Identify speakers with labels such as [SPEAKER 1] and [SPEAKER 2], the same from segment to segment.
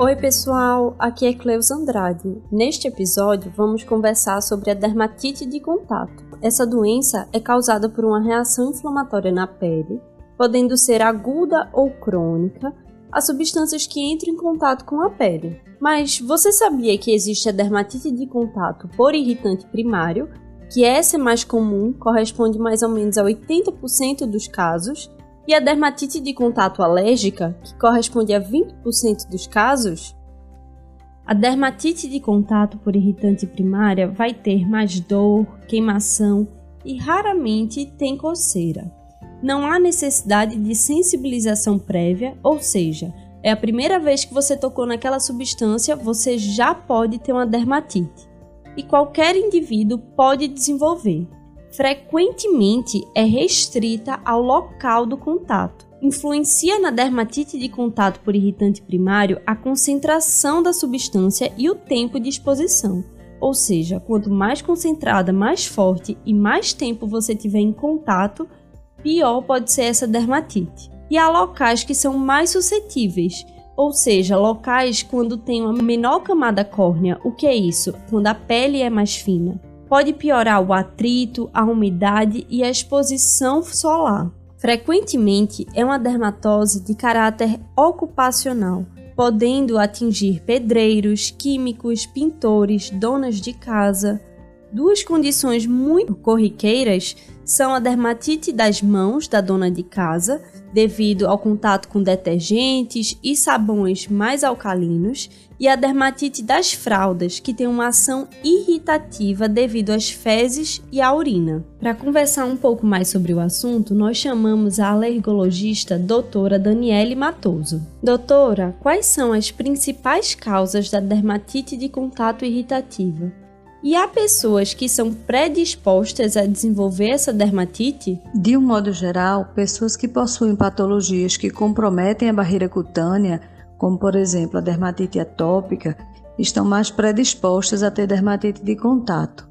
[SPEAKER 1] Oi, pessoal, aqui é Cleus Andrade. Neste episódio, vamos conversar sobre a dermatite de contato. Essa doença é causada por uma reação inflamatória na pele, podendo ser aguda ou crônica, a substâncias que entram em contato com a pele. Mas você sabia que existe a dermatite de contato por irritante primário, que essa é mais comum, corresponde mais ou menos a 80% dos casos, e a dermatite de contato alérgica, que corresponde a 20% dos casos, a dermatite de contato por irritante primária vai ter mais dor, queimação e raramente tem coceira. Não há necessidade de sensibilização prévia, ou seja, é a primeira vez que você tocou naquela substância, você já pode ter uma dermatite. E qualquer indivíduo pode desenvolver frequentemente é restrita ao local do contato. Influencia na dermatite de contato por irritante primário a concentração da substância e o tempo de exposição. Ou seja, quanto mais concentrada, mais forte e mais tempo você tiver em contato, pior pode ser essa dermatite. E há locais que são mais suscetíveis, ou seja, locais quando tem uma menor camada córnea. O que é isso? Quando a pele é mais fina pode piorar o atrito, a umidade e a exposição solar. Frequentemente é uma dermatose de caráter ocupacional, podendo atingir pedreiros, químicos, pintores, donas de casa. Duas condições muito corriqueiras são a dermatite das mãos da dona de casa, devido ao contato com detergentes e sabões mais alcalinos, e a dermatite das fraldas, que tem uma ação irritativa devido às fezes e à urina. Para conversar um pouco mais sobre o assunto, nós chamamos a alergologista doutora Daniele Matoso. Doutora, quais são as principais causas da dermatite de contato irritativa? E há pessoas que são predispostas a desenvolver essa dermatite?
[SPEAKER 2] De um modo geral, pessoas que possuem patologias que comprometem a barreira cutânea, como por exemplo a dermatite atópica, estão mais predispostas a ter dermatite de contato.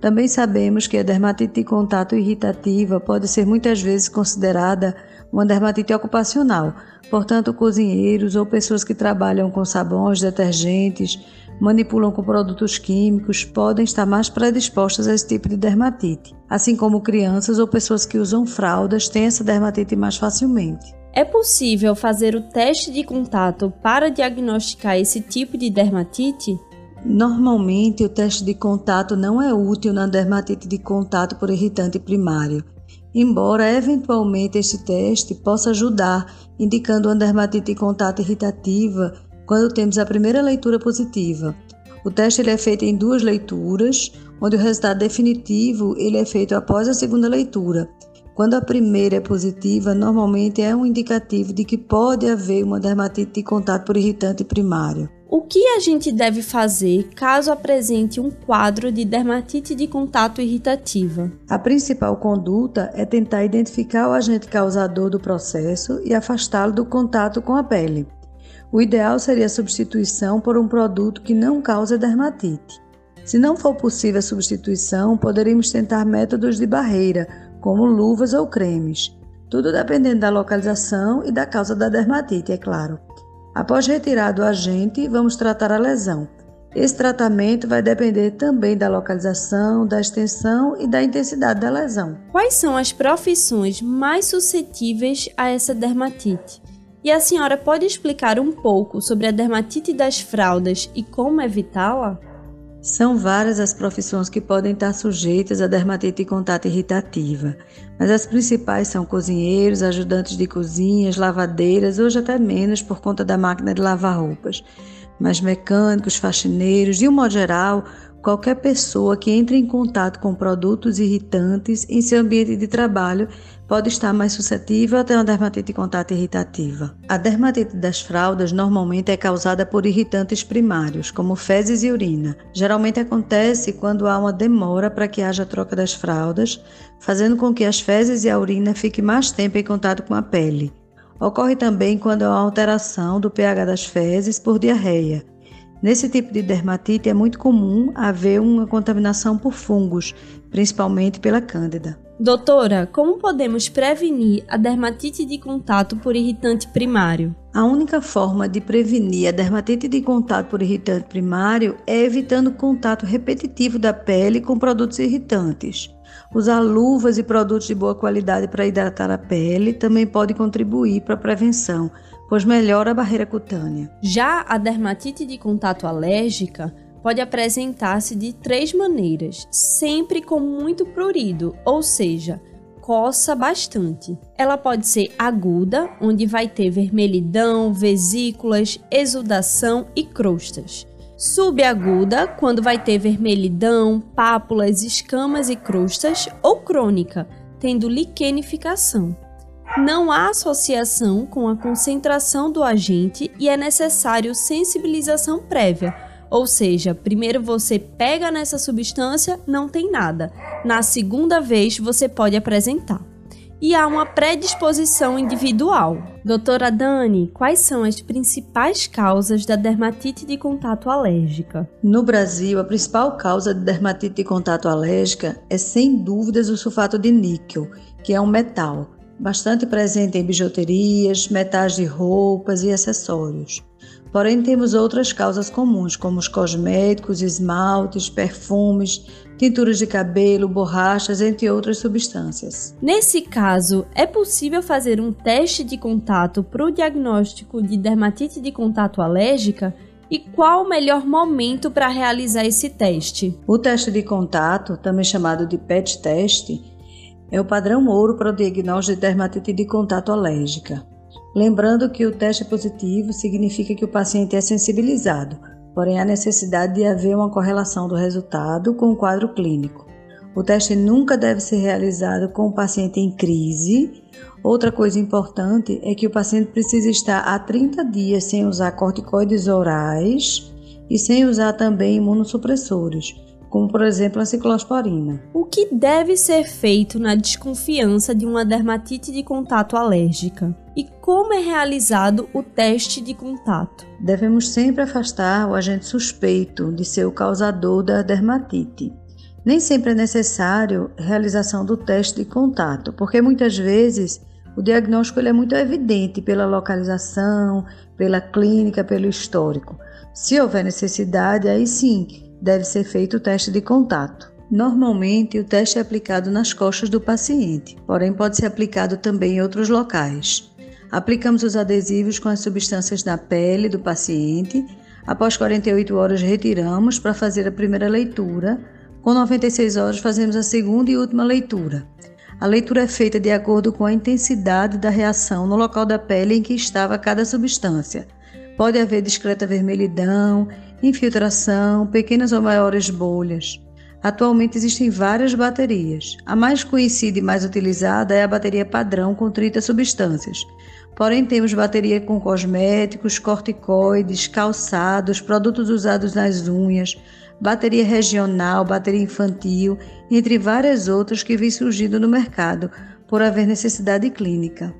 [SPEAKER 2] Também sabemos que a dermatite de contato irritativa pode ser muitas vezes considerada uma dermatite ocupacional, portanto, cozinheiros ou pessoas que trabalham com sabões, detergentes, manipulam com produtos químicos podem estar mais predispostas a esse tipo de dermatite, assim como crianças ou pessoas que usam fraldas têm essa dermatite mais facilmente.
[SPEAKER 1] É possível fazer o teste de contato para diagnosticar esse tipo de dermatite?
[SPEAKER 2] Normalmente, o teste de contato não é útil na dermatite de contato por irritante primário, embora eventualmente este teste possa ajudar, indicando uma dermatite de contato irritativa quando temos a primeira leitura positiva. O teste ele é feito em duas leituras, onde o resultado definitivo ele é feito após a segunda leitura. Quando a primeira é positiva, normalmente é um indicativo de que pode haver uma dermatite de contato por irritante primário.
[SPEAKER 1] O que a gente deve fazer caso apresente um quadro de dermatite de contato irritativa?
[SPEAKER 2] A principal conduta é tentar identificar o agente causador do processo e afastá-lo do contato com a pele. O ideal seria a substituição por um produto que não causa dermatite. Se não for possível a substituição, poderíamos tentar métodos de barreira, como luvas ou cremes. Tudo dependendo da localização e da causa da dermatite, é claro. Após retirar o agente, vamos tratar a lesão. Esse tratamento vai depender também da localização, da extensão e da intensidade da lesão.
[SPEAKER 1] Quais são as profissões mais suscetíveis a essa dermatite? E a senhora pode explicar um pouco sobre a dermatite das fraldas e como evitá-la?
[SPEAKER 2] São várias as profissões que podem estar sujeitas à dermatite de contato irritativa, mas as principais são cozinheiros, ajudantes de cozinhas, lavadeiras, hoje até menos por conta da máquina de lavar roupas. Mas mecânicos, faxineiros, de um modo geral, qualquer pessoa que entre em contato com produtos irritantes em seu ambiente de trabalho pode estar mais suscetível a ter uma dermatite de contato irritativa. A dermatite das fraldas normalmente é causada por irritantes primários, como fezes e urina. Geralmente acontece quando há uma demora para que haja troca das fraldas, fazendo com que as fezes e a urina fiquem mais tempo em contato com a pele. Ocorre também quando há alteração do pH das fezes por diarreia. Nesse tipo de dermatite é muito comum haver uma contaminação por fungos, principalmente pela cândida.
[SPEAKER 1] Doutora, como podemos prevenir a dermatite de contato por irritante primário?
[SPEAKER 2] A única forma de prevenir a dermatite de contato por irritante primário é evitando o contato repetitivo da pele com produtos irritantes. Usar luvas e produtos de boa qualidade para hidratar a pele também pode contribuir para a prevenção, pois melhora a barreira cutânea.
[SPEAKER 1] Já a dermatite de contato alérgica pode apresentar-se de três maneiras, sempre com muito prurido, ou seja, coça bastante. Ela pode ser aguda, onde vai ter vermelhidão, vesículas, exudação e crostas. Subaguda, quando vai ter vermelhidão, pápulas, escamas e crostas, ou crônica, tendo liquenificação. Não há associação com a concentração do agente e é necessário sensibilização prévia ou seja, primeiro você pega nessa substância, não tem nada. Na segunda vez você pode apresentar. E há uma predisposição individual. Doutora Dani, quais são as principais causas da dermatite de contato alérgica?
[SPEAKER 2] No Brasil, a principal causa de dermatite de contato alérgica é sem dúvidas o sulfato de níquel, que é um metal bastante presente em bijuterias, metais de roupas e acessórios. Porém, temos outras causas comuns, como os cosméticos, esmaltes, perfumes, tinturas de cabelo, borrachas, entre outras substâncias.
[SPEAKER 1] Nesse caso, é possível fazer um teste de contato para o diagnóstico de dermatite de contato alérgica? E qual o melhor momento para realizar esse teste?
[SPEAKER 2] O teste de contato, também chamado de PET teste, é o padrão ouro para o diagnóstico de dermatite de contato alérgica. Lembrando que o teste positivo significa que o paciente é sensibilizado, porém há necessidade de haver uma correlação do resultado com o quadro clínico. O teste nunca deve ser realizado com o paciente em crise. Outra coisa importante é que o paciente precisa estar há 30 dias sem usar corticoides orais e sem usar também imunossupressores, como por exemplo a ciclosporina.
[SPEAKER 1] O que deve ser feito na desconfiança de uma dermatite de contato alérgica? E como é realizado o teste de contato?
[SPEAKER 2] Devemos sempre afastar o agente suspeito de ser o causador da dermatite. Nem sempre é necessário a realização do teste de contato, porque muitas vezes o diagnóstico ele é muito evidente pela localização, pela clínica, pelo histórico. Se houver necessidade, aí sim deve ser feito o teste de contato. Normalmente, o teste é aplicado nas costas do paciente, porém pode ser aplicado também em outros locais. Aplicamos os adesivos com as substâncias na pele do paciente. Após 48 horas, retiramos para fazer a primeira leitura. Com 96 horas, fazemos a segunda e última leitura. A leitura é feita de acordo com a intensidade da reação no local da pele em que estava cada substância. Pode haver discreta vermelhidão, infiltração, pequenas ou maiores bolhas. Atualmente existem várias baterias. A mais conhecida e mais utilizada é a bateria padrão com 30 substâncias. Porém, temos bateria com cosméticos, corticoides, calçados, produtos usados nas unhas, bateria regional, bateria infantil, entre várias outras que vêm surgindo no mercado por haver necessidade clínica.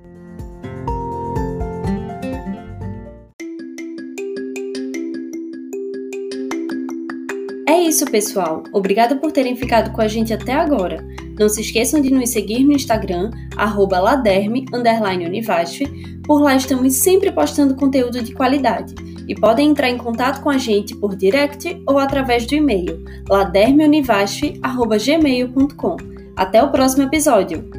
[SPEAKER 1] Pessoal. Obrigado por terem ficado com a gente até agora. Não se esqueçam de nos seguir no Instagram, laderme_univasf. Por lá estamos sempre postando conteúdo de qualidade. E podem entrar em contato com a gente por direct ou através do e-mail ladermeunivasf.gmail.com. Até o próximo episódio!